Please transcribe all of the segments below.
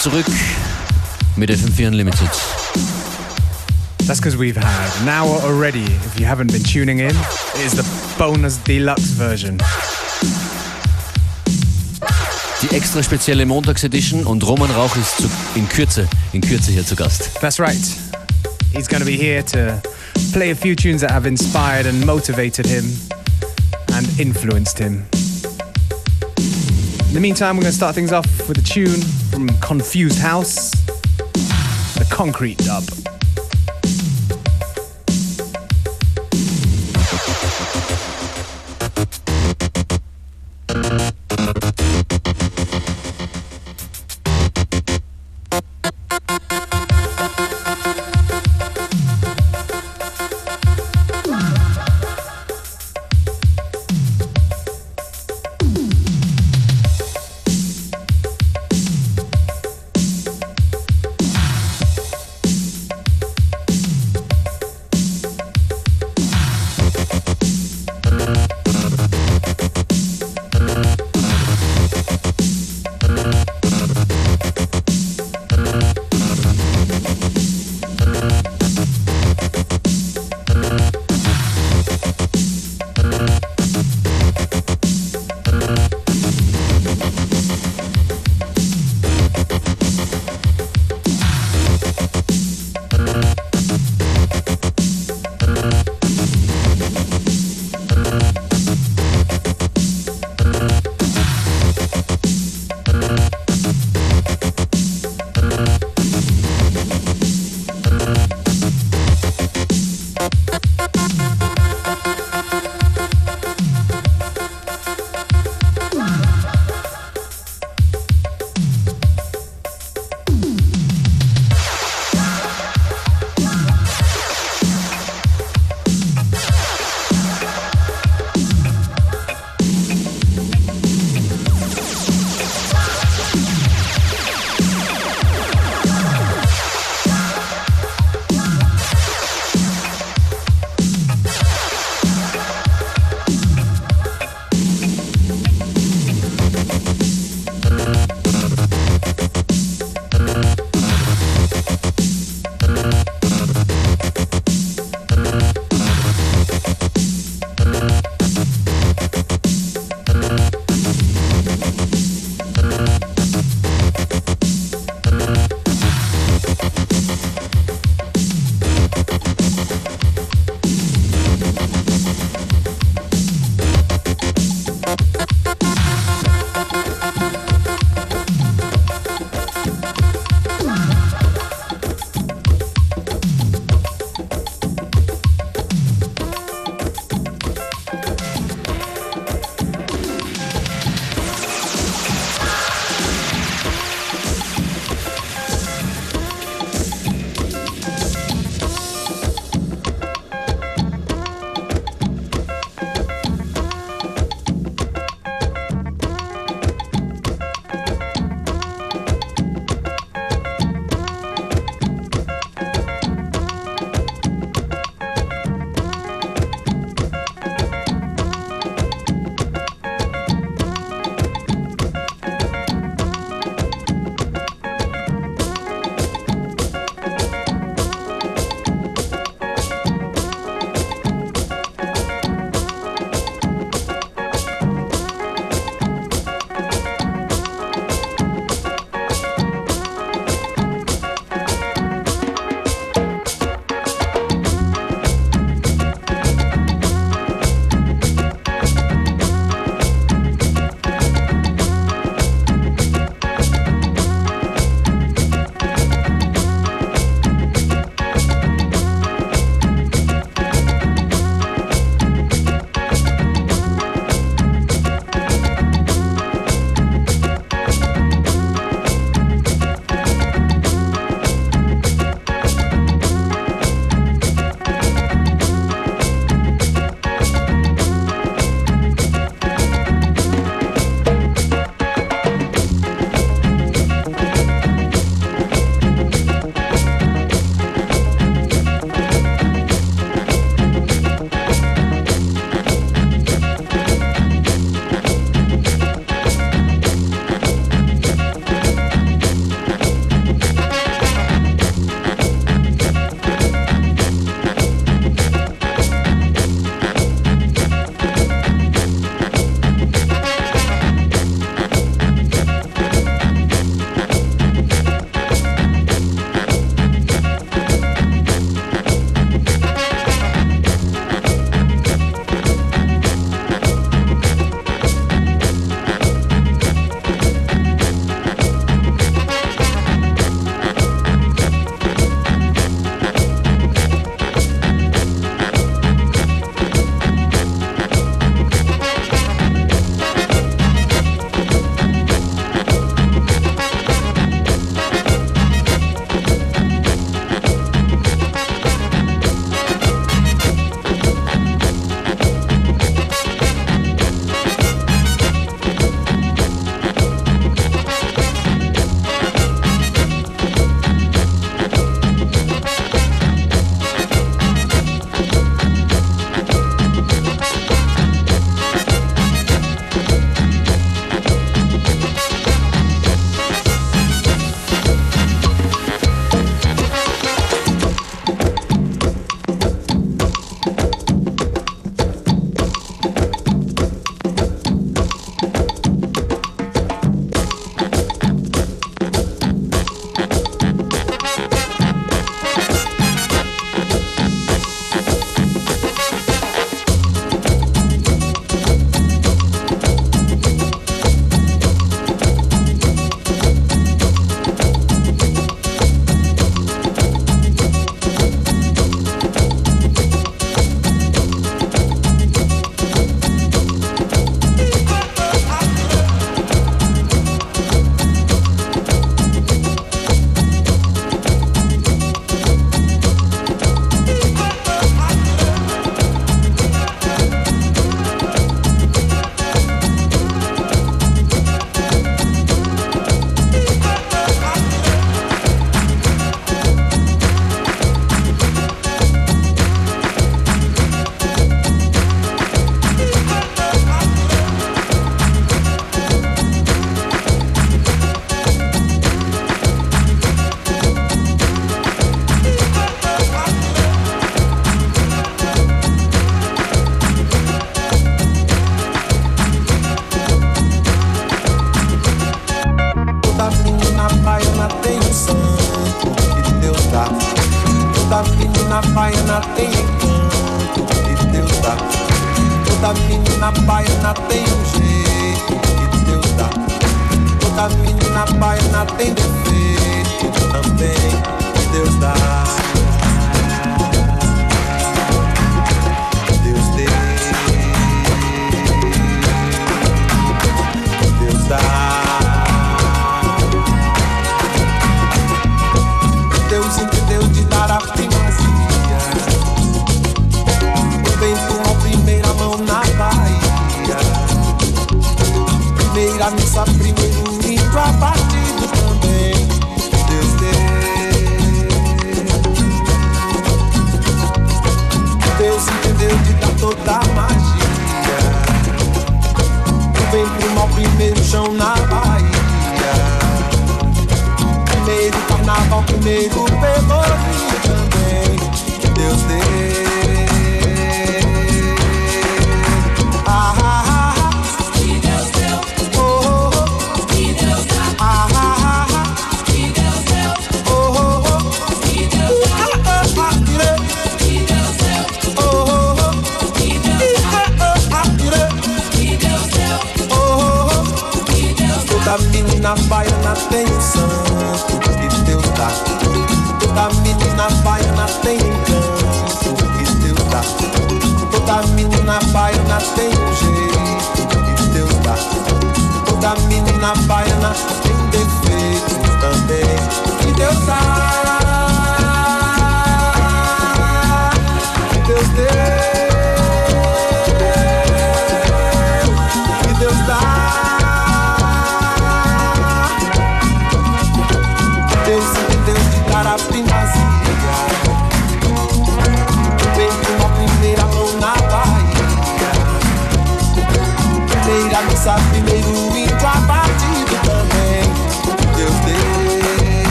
zurück mit FM4 Unlimited. That's because we've had an hour already. If you haven't been tuning in, it is the bonus deluxe version. Die extra spezielle Montagsedition und Roman Rauch ist zu, in Kürze, in Kürze hier zu Gast. That's right. He's going to be here to play a few tunes that have inspired and motivated him and influenced him. In the meantime, we're going to start things off with a tune from Confused House, the Concrete Dub.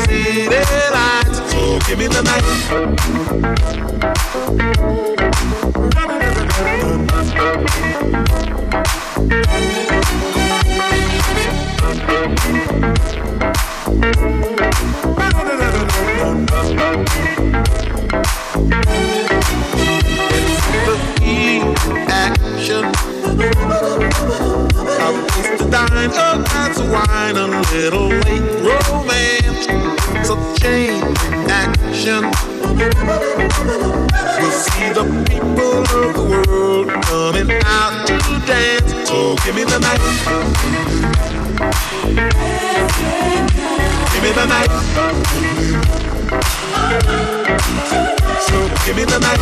City lights. light. So give me the night. I'll waste the a glass of wine, a little late romance. It's a chain action. We'll see the people of the world coming out to dance. So give me the night. Give me the night. So give me the night.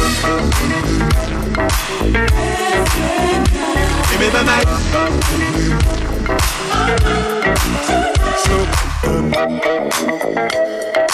Give me the night. look good.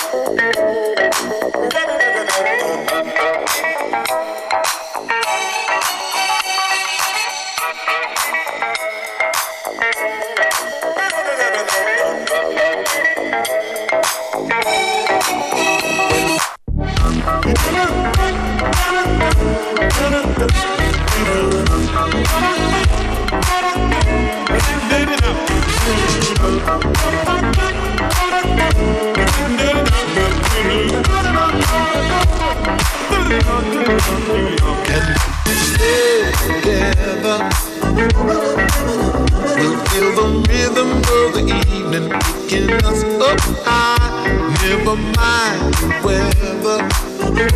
We'll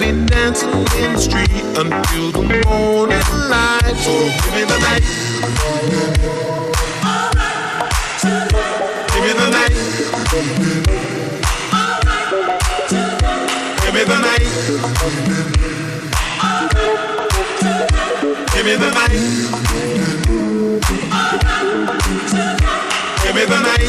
be dancing in the street until the morning light. So give me the night. Give me the night. Give me the night. Give me the night. Give me the night.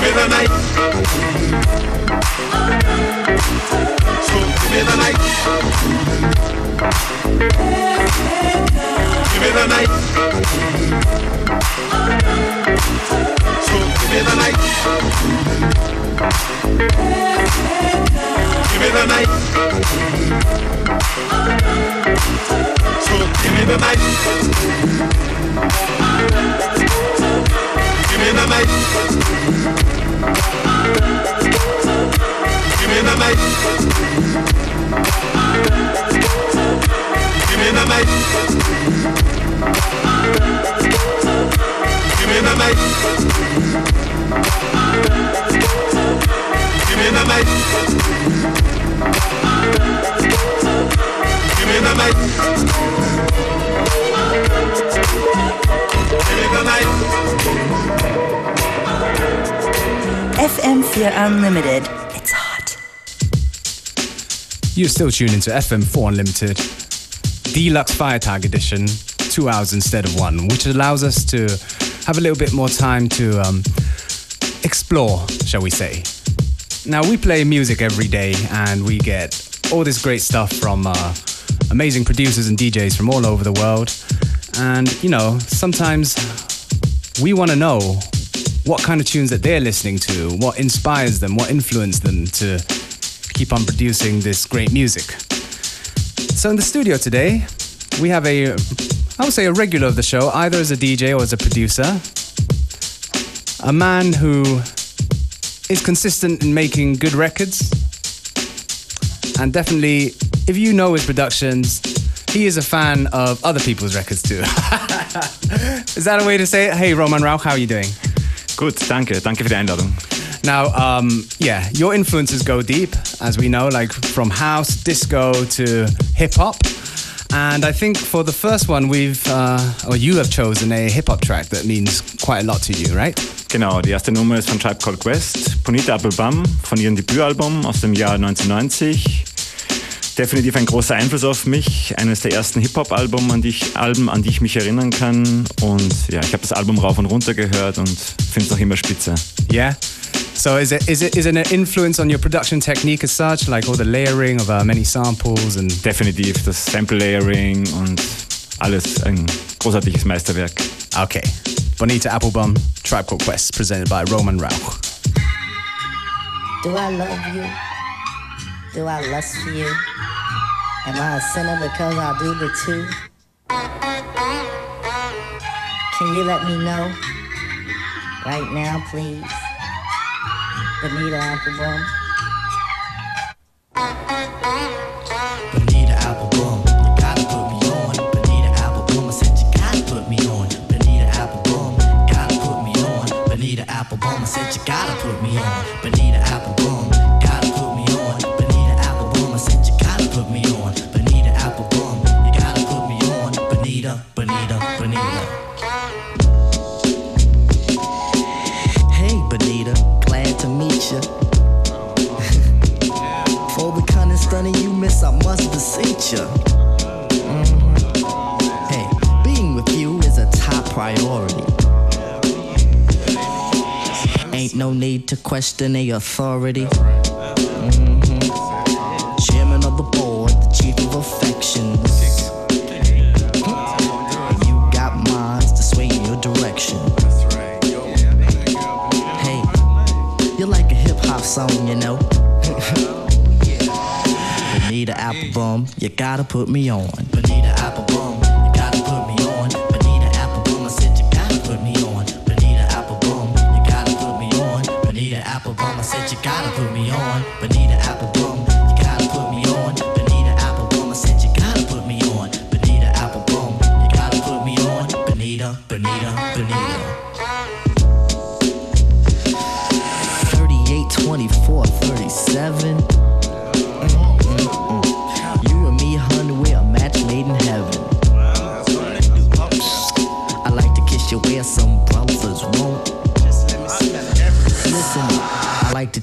Give me the night. So give me the night. Give me the night. So give me the night. Give me the night. So give me the night. Give me the night. Give me the night. Give me the night. Give me the night. Give me the night. Give me the night. FM4 Unlimited. It's hot. You're still tuned into FM4 Unlimited, Deluxe Firetag Edition, two hours instead of one, which allows us to have a little bit more time to um, explore, shall we say. Now, we play music every day and we get all this great stuff from uh, amazing producers and DJs from all over the world. And, you know, sometimes we want to know what kind of tunes that they're listening to, what inspires them, what influenced them to keep on producing this great music. So in the studio today, we have a, I would say a regular of the show, either as a DJ or as a producer. A man who is consistent in making good records. And definitely, if you know his productions, he is a fan of other people's records too. is that a way to say it? Hey, Roman Rauch, how are you doing? Gut, danke. Danke für die Einladung. Now, um, yeah, your influences go deep, as we know, like from house, disco to hip hop. And I think for the first one, we've, uh, or you have chosen a hip hop track that means quite a lot to you, right? Genau, die erste Nummer ist von Tribe Called Quest, Bonita Applebum, von ihrem Debütalbum aus dem Jahr 1990. Definitiv ein großer Einfluss auf mich, eines der ersten Hip-Hop-Alben, an, die ich- Alben, an die ich mich erinnern kann. Und ja, ich habe das Album rauf und runter gehört und finde es noch immer spitze. Yeah. So is it is it is it an influence on your production technique as such, like all the layering of uh, many samples and Definitiv das Sample-Layering und alles ein großartiges Meisterwerk. okay, Bonita Applebum, Tribe Called Quest, presented by Roman Rauch. Do I love you? Do I lust for you? Am I a sinner because I do the two? Can you let me know? Right now, please. Bonita Applebum. Question a authority. Mhm. Chairman of the board, the chief of affections. You got minds to sway in your direction. Hey, you're like a hip hop song, you know. Bonita Applebum, you gotta put me on.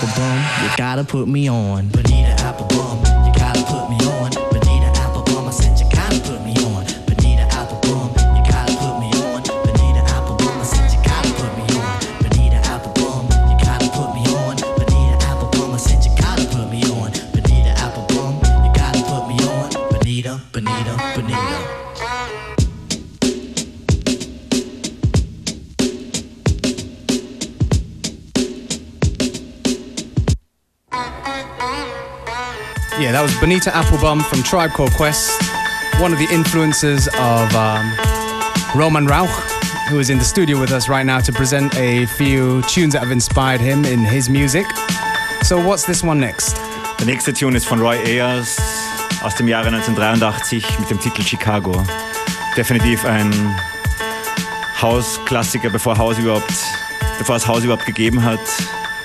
Bonita Applebum, you gotta put me on. Applebum, you That Applebum from Tribe Called Quest, one of the influences of um, Roman Rauch, who is in the studio with us right now to present a few tunes that have inspired him in his music. So, what's this one next? The nächste Tune ist von Roy Ayers aus dem Jahre 1983 mit dem Titel Chicago. Definitiv ein Hausklassiker, bevor, Haus überhaupt, bevor es Haus überhaupt gegeben hat.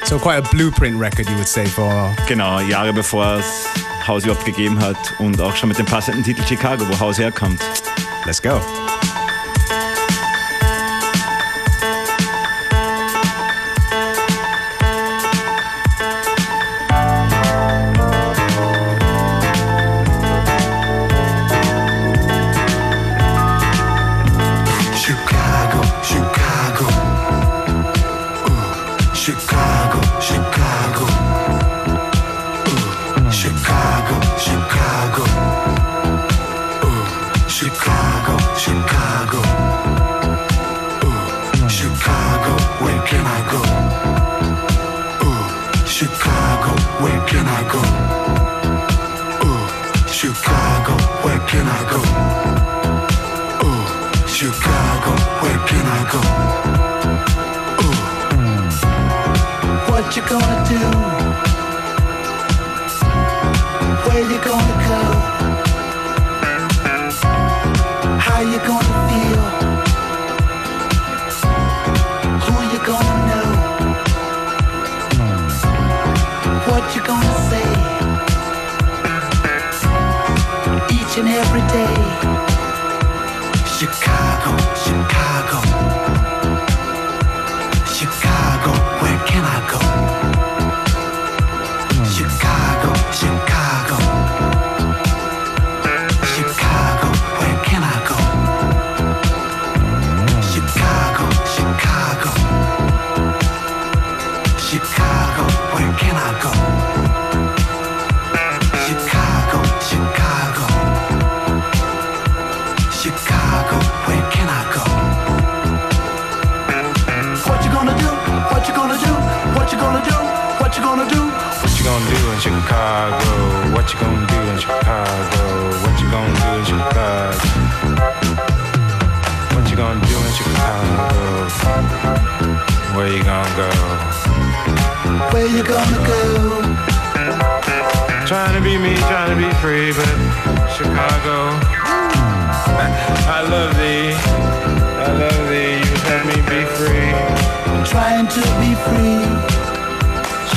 So, quite a blueprint record, you would say, for. Genau, Jahre bevor es Haus überhaupt gegeben hat und auch schon mit dem passenden Titel Chicago, wo Haus herkommt. Let's go. Every day. Chicago? What you gonna do in Chicago? What you gonna do in Chicago? What you gonna do in Chicago? Where you gonna go? Where you gonna go? Trying to be me, trying to be free, but Chicago. I love thee. I love thee. You let me be free. Trying to be free.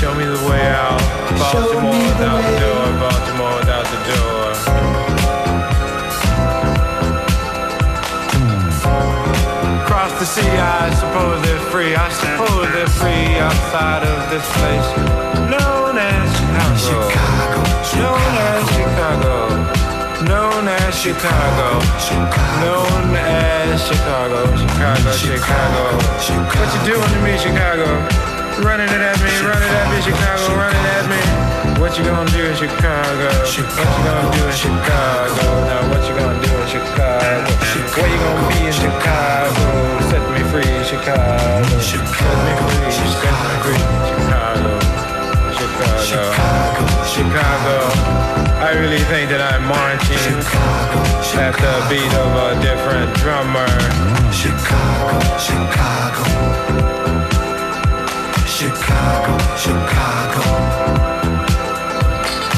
Show me the way out. Baltimore without the door. Baltimore without the door. Hmm. Across the sea, I suppose they're free. I suppose they're free outside of this place known as Chicago. Known as Chicago. Known as Chicago. Known as Chicago. Chicago, Chicago. What you doing to me, Chicago? Running it at me, running at me, Chicago, running at me. What you gonna do in Chicago? What you gonna do in Chicago? Now what you gonna do in Chicago? Where you gonna be in Chicago? Set me free, Chicago. Set me free, set me free, Chicago. Chicago. Chicago. I really think that I'm marching at the beat of a different drummer. Chicago, Chicago. Chicago, Chicago.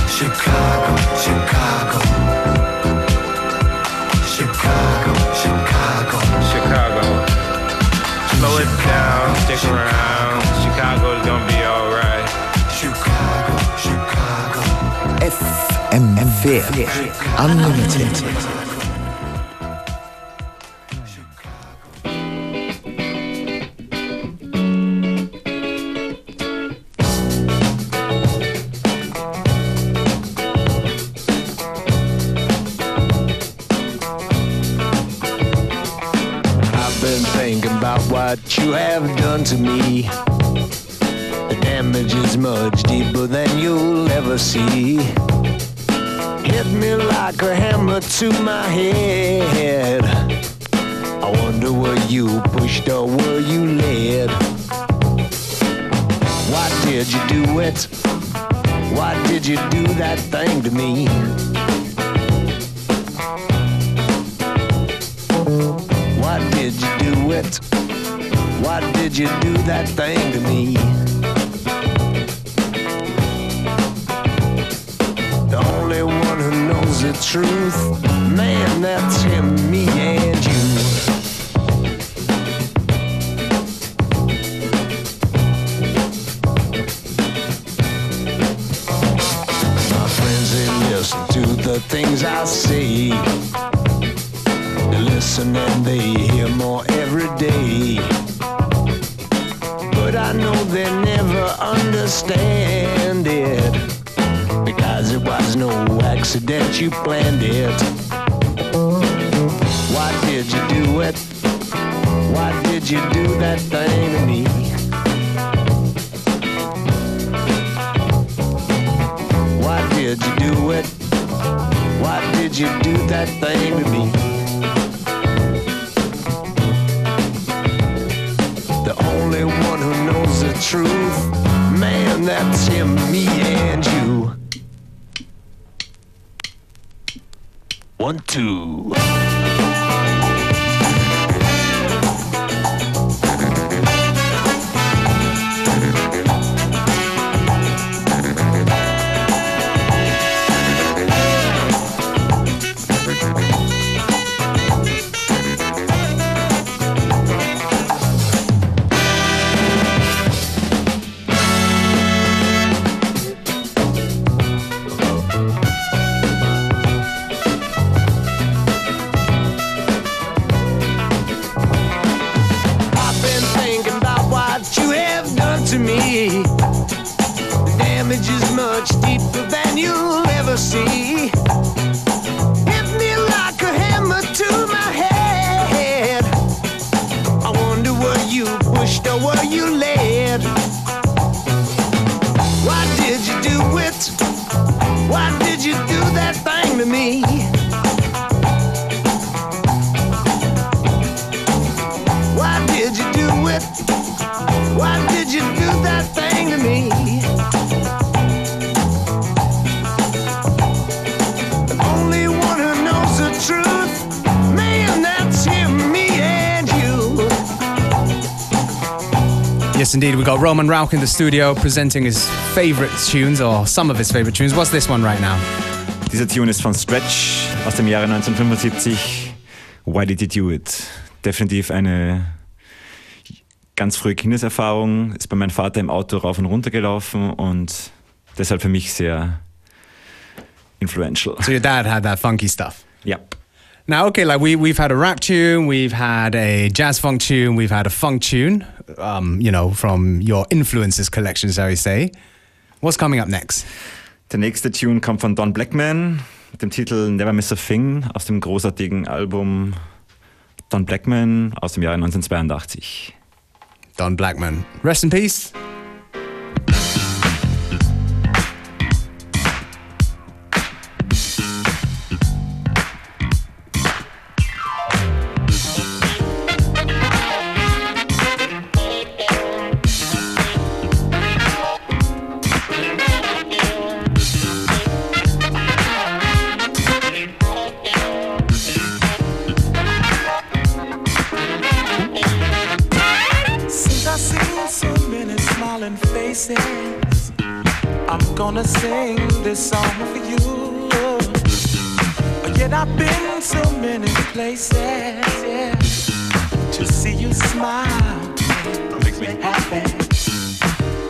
Chicago, Chicago. Chicago, Chicago. Chicago. Slow it down, stick around. Chicago's gonna be alright. Chicago, Chicago. FM4 Unlimited. That thing to me? The only one who knows the truth, man, that's him, me, and you. One, two. Got Roman Rauch in the studio presenting his favorite tunes or some of his favorite tunes. What's this one right now? Dieser Tune ist von Stretch aus dem Jahre 1975. Why Did You Do It? Definitiv eine ganz frühe Kindeserfahrung. Ist bei meinem Vater im Auto rauf und runter gelaufen und deshalb für mich sehr influential. So your dad had that funky stuff. Yep. Now, okay, like we we've had a rap tune, we've had a jazz funk tune, we've had a funk tune. Um, you know, from your influences collection, shall we say? What's coming up next? Der nächste Tune kommt von Don Blackman mit dem Titel Never Miss a Thing aus dem großartigen Album Don Blackman aus dem Jahre 1982. Don Blackman. Rest in peace. Places, yeah. To see you smile makes me happy.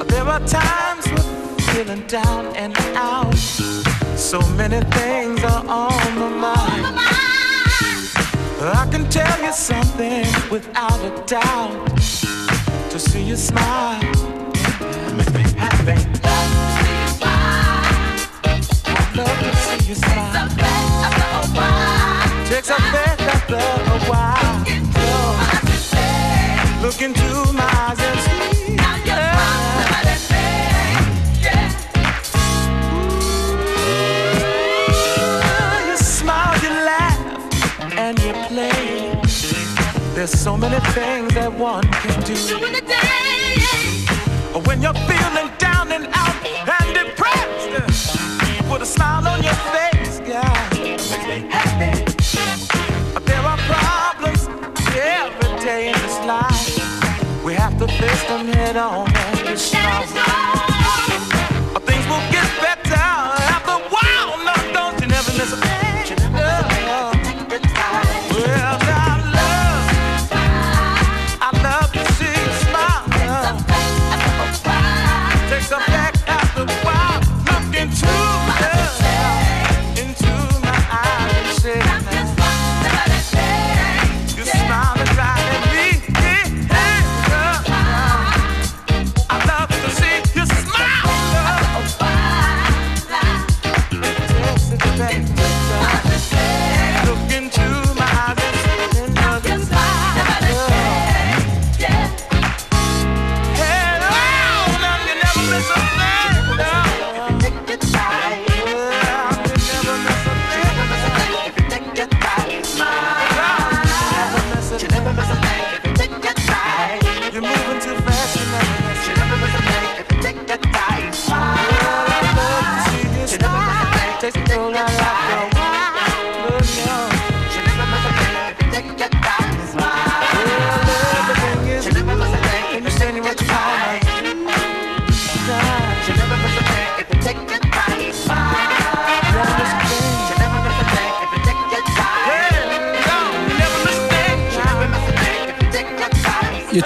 There are times when feeling down and out. So many things are on my mind. I can tell you something without a doubt. To see you smile makes me happy. Love to see you smile. There's so many things that one can do. When you're feeling down and out and depressed, put a smile on your face, God. Makes me happy. There are problems every day in this life. We have to face them head on and be strong.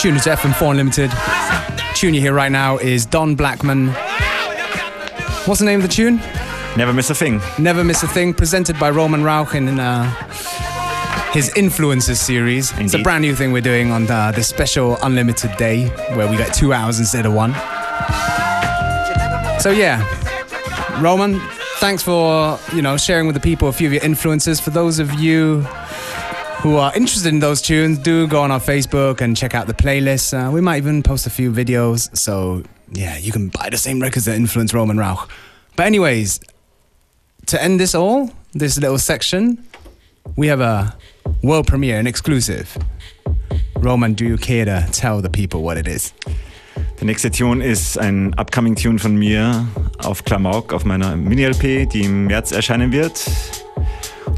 Tuned to FM4 Unlimited. Tune you hear right now is Don Blackman. What's the name of the tune? Never Miss a Thing. Never Miss a Thing, presented by Roman Rauch in uh, his Influences series. It's a brand new thing we're doing on uh, this special Unlimited Day where we get two hours instead of one. So yeah, Roman, thanks for you know sharing with the people a few of your influences. For those of you who are interested in those tunes, do go on our Facebook and check out the playlist. Uh, we might even post a few videos. So yeah, you can buy the same records that influence Roman Rauch. But anyways, to end this all, this little section, we have a world premiere, an exclusive. Roman, do you care to tell the people what it is? Der nächste Tune ist ein upcoming Tune von mir auf Klamauk auf meiner Mini-LP, die im März erscheinen wird.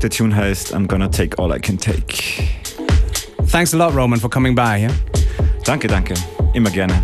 Der Tune heißt I'm Gonna Take All I Can Take. Thanks a lot, Roman, for coming by. Yeah? Danke, danke. Immer gerne.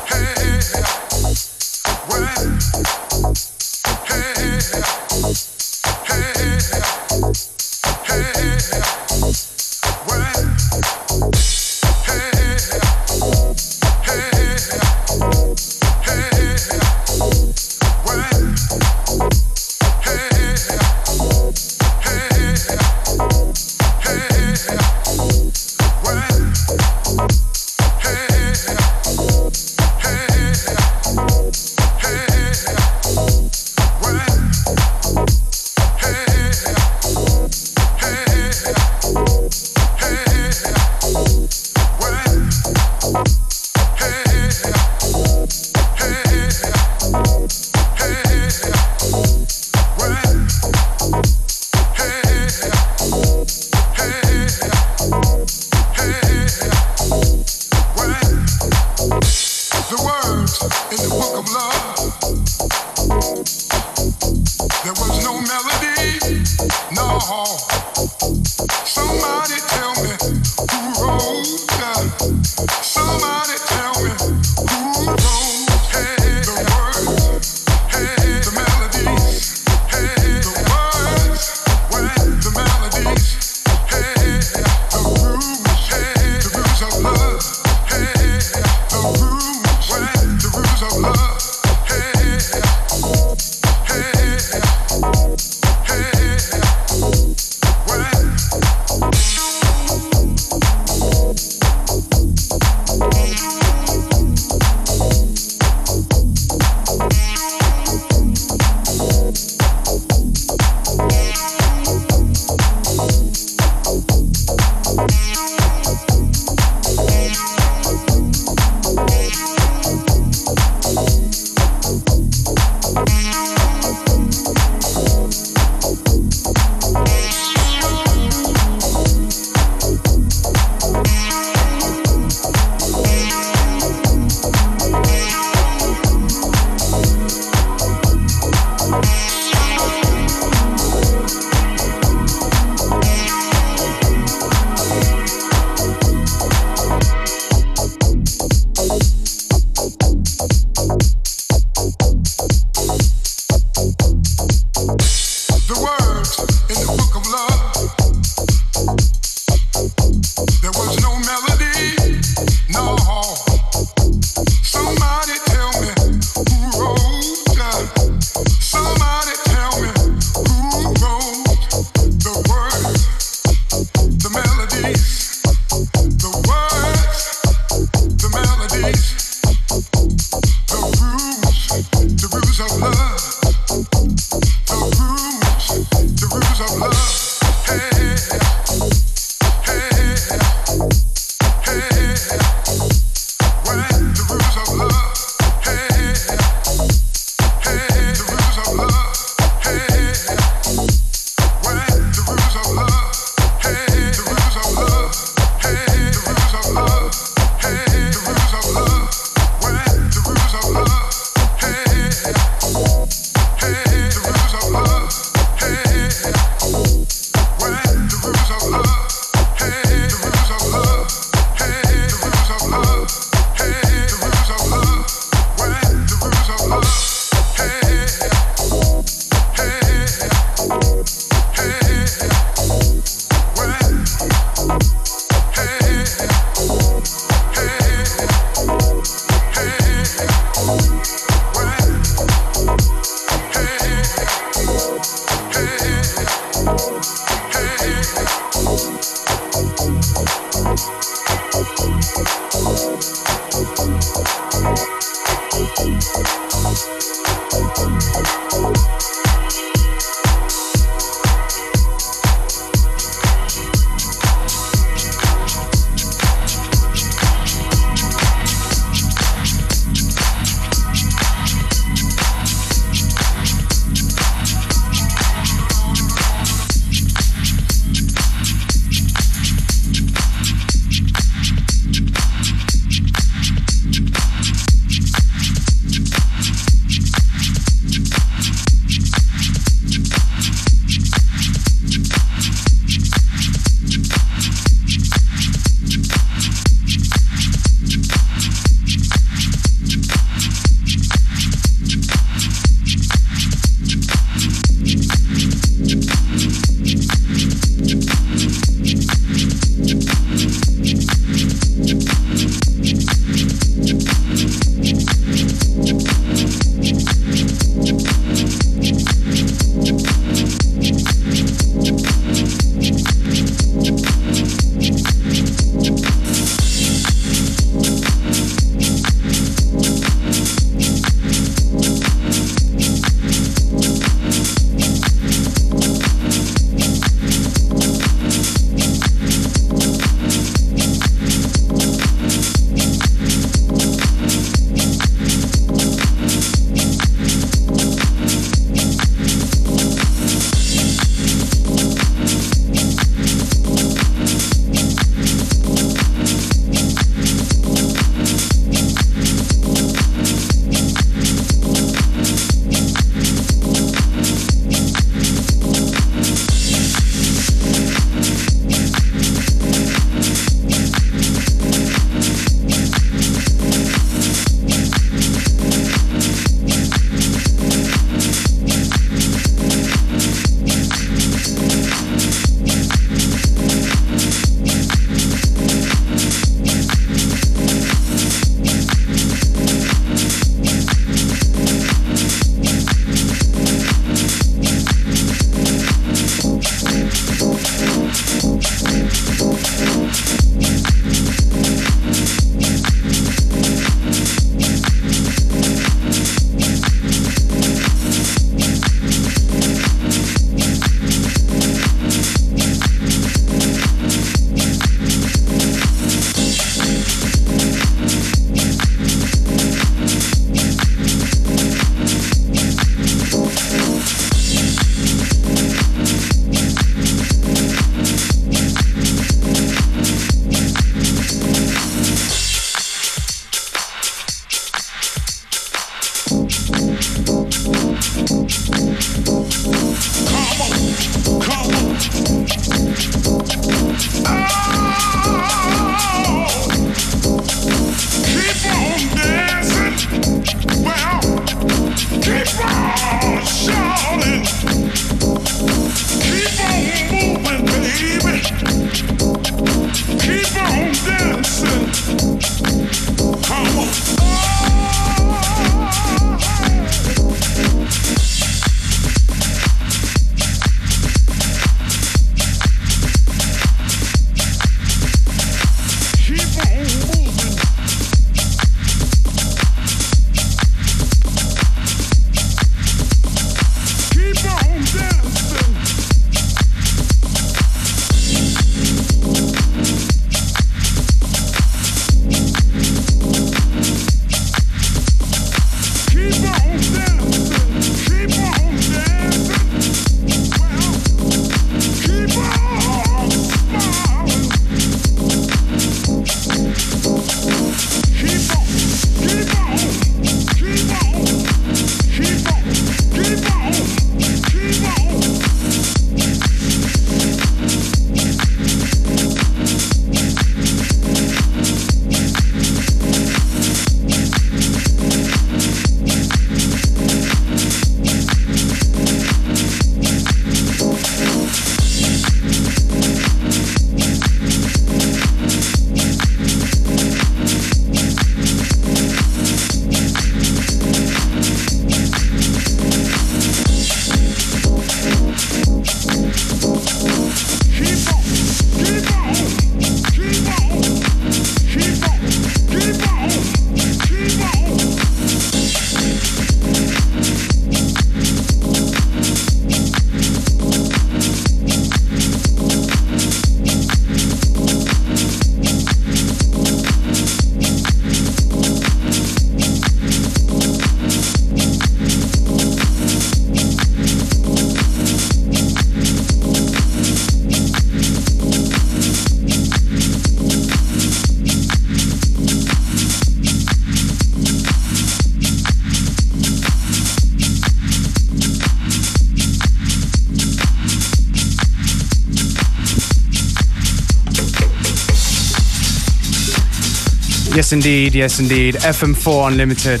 Yes, indeed. Yes, indeed. FM4 Unlimited.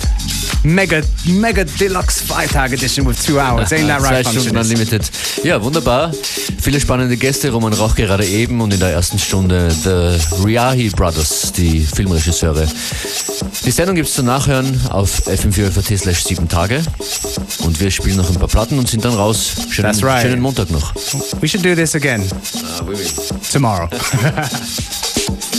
Mega, mega deluxe Freitag edition with two hours. Ain't that right, Zwei Stunden? Unlimited. Ja, wunderbar. Viele spannende Gäste. Roman Rauch gerade eben und in der ersten Stunde The Riahi Brothers, die Filmregisseure. Die Sendung gibt's zum Nachhören auf fm4 slash 7 Tage. Und wir spielen noch ein paar Platten und sind dann raus. Schönen, That's right. schönen Montag noch. We should do this again tomorrow.